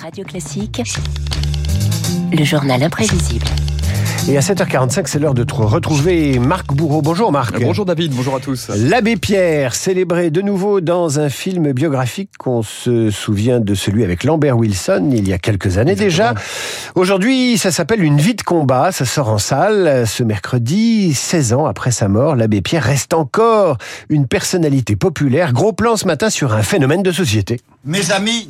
Radio Classique, le journal imprévisible. Et à 7h45, c'est l'heure de retrouver Marc Bourreau. Bonjour Marc. Bonjour David, bonjour à tous. L'abbé Pierre, célébré de nouveau dans un film biographique qu'on se souvient de celui avec Lambert Wilson il y a quelques années déjà. Aujourd'hui, ça s'appelle Une vie de combat, ça sort en salle ce mercredi, 16 ans après sa mort. L'abbé Pierre reste encore une personnalité populaire. Gros plan ce matin sur un phénomène de société. Mes amis,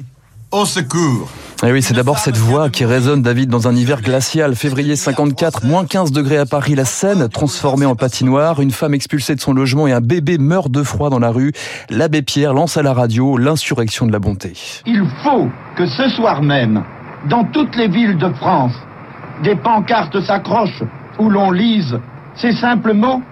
au secours et eh oui, c'est d'abord cette voix qui résonne, David, dans un hiver glacial. Février 54, moins 15 degrés à Paris, la Seine transformée en patinoire, une femme expulsée de son logement et un bébé meurt de froid dans la rue. L'abbé Pierre lance à la radio l'insurrection de la bonté. Il faut que ce soir même, dans toutes les villes de France, des pancartes s'accrochent où l'on lise ces simples mots.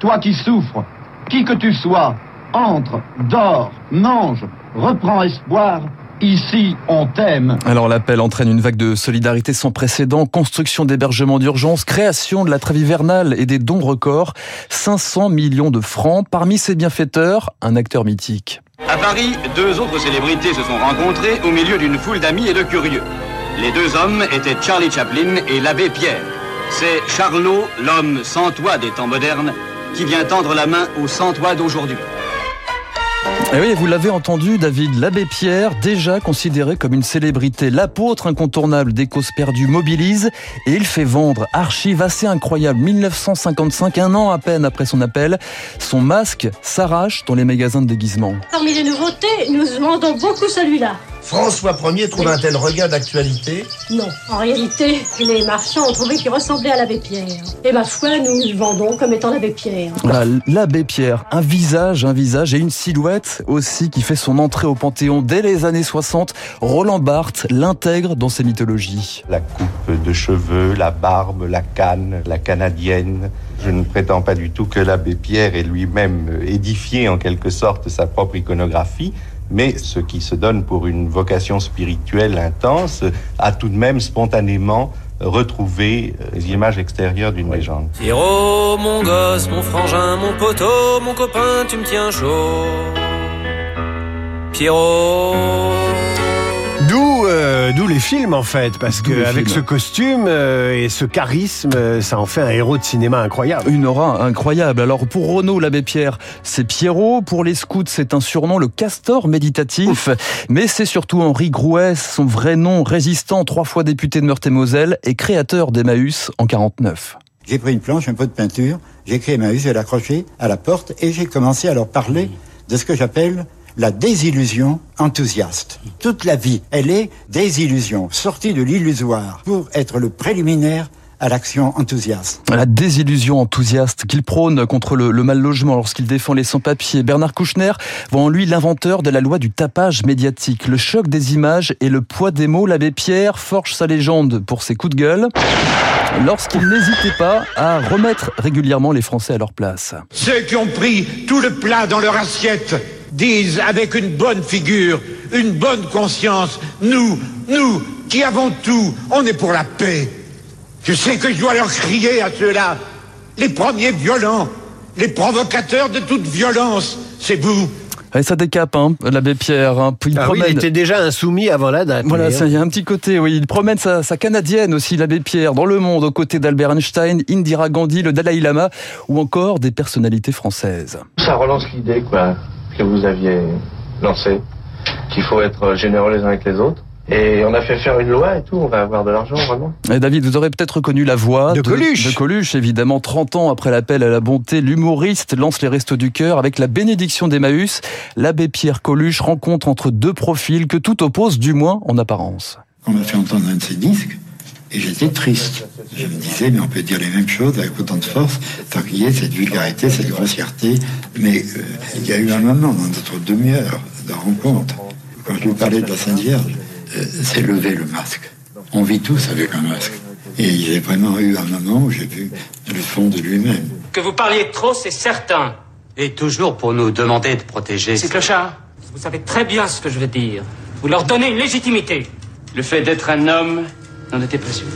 Toi qui souffres, qui que tu sois, entre, dors, mange, reprends espoir Ici, on t'aime. Alors l'appel entraîne une vague de solidarité sans précédent, construction d'hébergements d'urgence, création de la trêve hivernale et des dons records. 500 millions de francs. Parmi ces bienfaiteurs, un acteur mythique. À Paris, deux autres célébrités se sont rencontrées au milieu d'une foule d'amis et de curieux. Les deux hommes étaient Charlie Chaplin et l'abbé Pierre. C'est Charlot, l'homme sans toit des temps modernes, qui vient tendre la main au sans toit d'aujourd'hui. Et eh oui, vous l'avez entendu, David, l'abbé Pierre, déjà considéré comme une célébrité, l'apôtre incontournable des causes perdues, mobilise et il fait vendre, archive assez incroyable, 1955, un an à peine après son appel, son masque s'arrache dans les magasins de déguisement. Parmi les nouveautés, nous demandons beaucoup celui-là. François Ier trouve un tel regard d'actualité Non, en réalité, les marchands ont trouvé qu'il ressemblait à l'abbé Pierre. Et ma foi, nous le vendons comme étant l'abbé Pierre. l'abbé Pierre, un visage, un visage et une silhouette aussi qui fait son entrée au Panthéon dès les années 60. Roland Barthes l'intègre dans ses mythologies. La coupe de cheveux, la barbe, la canne, la canadienne. Je ne prétends pas du tout que l'abbé Pierre ait lui-même édifié en quelque sorte sa propre iconographie mais ce qui se donne pour une vocation spirituelle intense a tout de même spontanément retrouvé les images extérieures d'une légende. Pierrot, mon gosse, mon frangin, mon poteau, mon copain, tu me tiens chaud. Pierrot. Euh, d'où les films en fait, parce que avec ce costume euh, et ce charisme, euh, ça en fait un héros de cinéma incroyable. Une aura incroyable. Alors pour Renaud l'abbé Pierre, c'est Pierrot. Pour les scouts, c'est un surnom, le castor méditatif. Mais c'est surtout Henri Grouès, son vrai nom, résistant, trois fois député de Meurthe-et-Moselle et créateur d'Emmaüs en 49. J'ai pris une planche, un peu de peinture, j'ai créé Emmaüs, j'ai l'accroché à la porte et j'ai commencé à leur parler de ce que j'appelle la désillusion enthousiaste. Toute la vie, elle est désillusion, sortie de l'illusoire pour être le préliminaire à l'action enthousiaste. La désillusion enthousiaste qu'il prône contre le, mal logement lorsqu'il défend les sans-papiers. Bernard Kouchner voit en lui l'inventeur de la loi du tapage médiatique. Le choc des images et le poids des mots, l'abbé Pierre forge sa légende pour ses coups de gueule lorsqu'il n'hésitait pas à remettre régulièrement les Français à leur place. Ceux qui ont pris tout le plat dans leur assiette disent avec une bonne figure, une bonne conscience, nous, nous, qui avons tout, on est pour la paix. Je sais que je dois leur crier à ceux-là, les premiers violents, les provocateurs de toute violence, c'est vous. Et ça décape, hein, l'abbé Pierre. Hein. Il, ah il était déjà insoumis avant la date. Voilà, il y a un petit côté, oui. Il promène sa, sa canadienne aussi, l'abbé Pierre, dans le monde, aux côtés d'Albert Einstein, Indira Gandhi, le Dalai Lama, ou encore des personnalités françaises. Ça relance l'idée, quoi que vous aviez lancé, qu'il faut être généreux les uns avec les autres. Et on a fait faire une loi et tout, on va avoir de l'argent vraiment. Et David, vous aurez peut-être reconnu la voix de, Coluche. De Coluche, évidemment. 30 ans après l'appel à la bonté, l'humoriste lance les restos du cœur avec la bénédiction d'Emmaüs. L'abbé Pierre Coluche rencontre entre deux profils que tout oppose, du moins en apparence. On m'a fait entendre un de ses disques et j'étais triste. Je me disais, mais on peut dire les mêmes choses avec autant de force, tant qu'il y ait cette vulgarité, cette grossièreté. Mais euh, il y a eu un moment dans notre demi-heure de rencontre, quand je lui parlais de la Sainte Vierge, euh, c'est lever le masque. On vit tous avec un masque. Et il y a vraiment eu un moment où j'ai vu le fond de lui-même. Que vous parliez trop, c'est certain. Et toujours pour nous demander de protéger. C'est clochard. Vous savez très bien ce que je veux dire. Vous leur donnez une légitimité. Le fait d'être un homme n'en était pas sûr.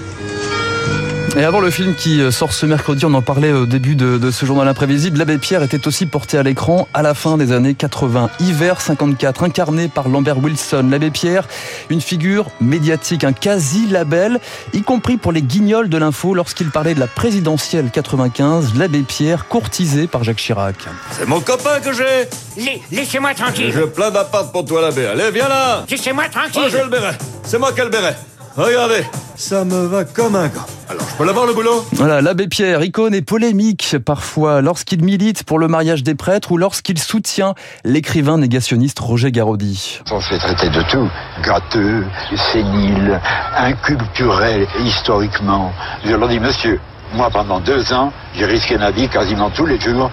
Et avant le film qui euh, sort ce mercredi, on en parlait au début de, de ce journal imprévisible, l'abbé Pierre était aussi porté à l'écran à la fin des années 80. Hiver 54, incarné par Lambert Wilson. L'abbé Pierre, une figure médiatique, un quasi-label, y compris pour les guignols de l'info lorsqu'il parlait de la présidentielle 95, l'abbé Pierre courtisé par Jacques Chirac. C'est mon copain que j'ai Laissez-moi tranquille Je plains d'appart pour toi l'abbé. Allez, viens là Laissez-moi tranquille Oh, je le béret. C'est moi qui le béret. Regardez, ça me va comme un gant. Alors, je peux l'avoir le boulot? Voilà, l'abbé Pierre, icône et polémique parfois lorsqu'il milite pour le mariage des prêtres ou lorsqu'il soutient l'écrivain négationniste Roger Garaudy. On se fait traiter de tout. Gâteux, sénile, inculturel historiquement. Je leur dis, monsieur, moi pendant deux ans, j'ai risqué ma vie quasiment tous les jours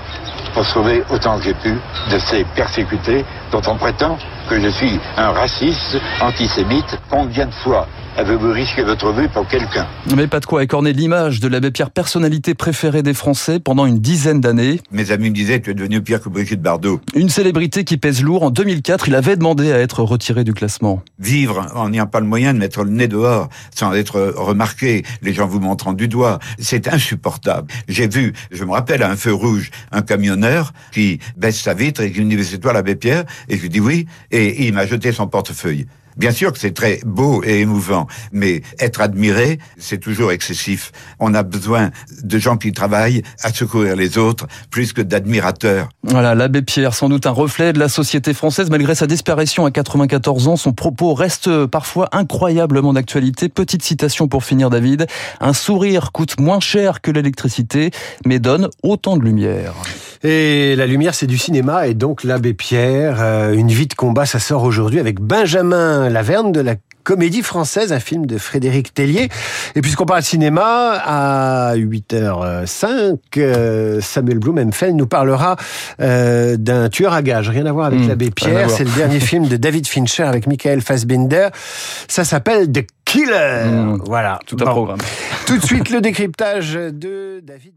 pour sauver autant que j'ai pu de ces persécutés dont on prétend que je suis un raciste, antisémite. Combien de fois avez-vous risqué votre vie pour quelqu'un Mais pas de quoi écorner l'image de l'abbé Pierre, personnalité préférée des Français pendant une dizaine d'années. Mes amis me disaient, tu es devenu pire que Brigitte Bardot. Une célébrité qui pèse lourd. En 2004, il avait demandé à être retiré du classement. Vivre en n'ayant pas le moyen de mettre le nez dehors, sans être remarqué, les gens vous montrant du doigt, c'est insupportable. J'ai vu, je me rappelle, à un feu rouge, un camionneur qui baisse sa vitre et qui me dit, c'est toi l'abbé Pierre? Et je lui dis oui, et il m'a jeté son portefeuille. Bien sûr que c'est très beau et émouvant, mais être admiré, c'est toujours excessif. On a besoin de gens qui travaillent à secourir les autres plus que d'admirateurs. Voilà, l'abbé Pierre, sans doute un reflet de la société française. Malgré sa disparition à 94 ans, son propos reste parfois incroyablement d'actualité. Petite citation pour finir, David. Un sourire coûte moins cher que l'électricité, mais donne autant de lumière. Et la lumière, c'est du cinéma, et donc l'abbé Pierre, euh, une vie de combat, ça sort aujourd'hui avec Benjamin Laverne de la comédie française, un film de Frédéric Tellier. Et puisqu'on parle cinéma, à 8h05, euh, Samuel Blumenfeld nous parlera euh, d'un tueur à gages. Rien à voir avec Mmh, l'abbé Pierre. C'est le dernier film de David Fincher avec Michael Fassbinder. Ça s'appelle The Killer. Mmh, voilà. tout un Bon. programme. Tout de suite, le décryptage de David.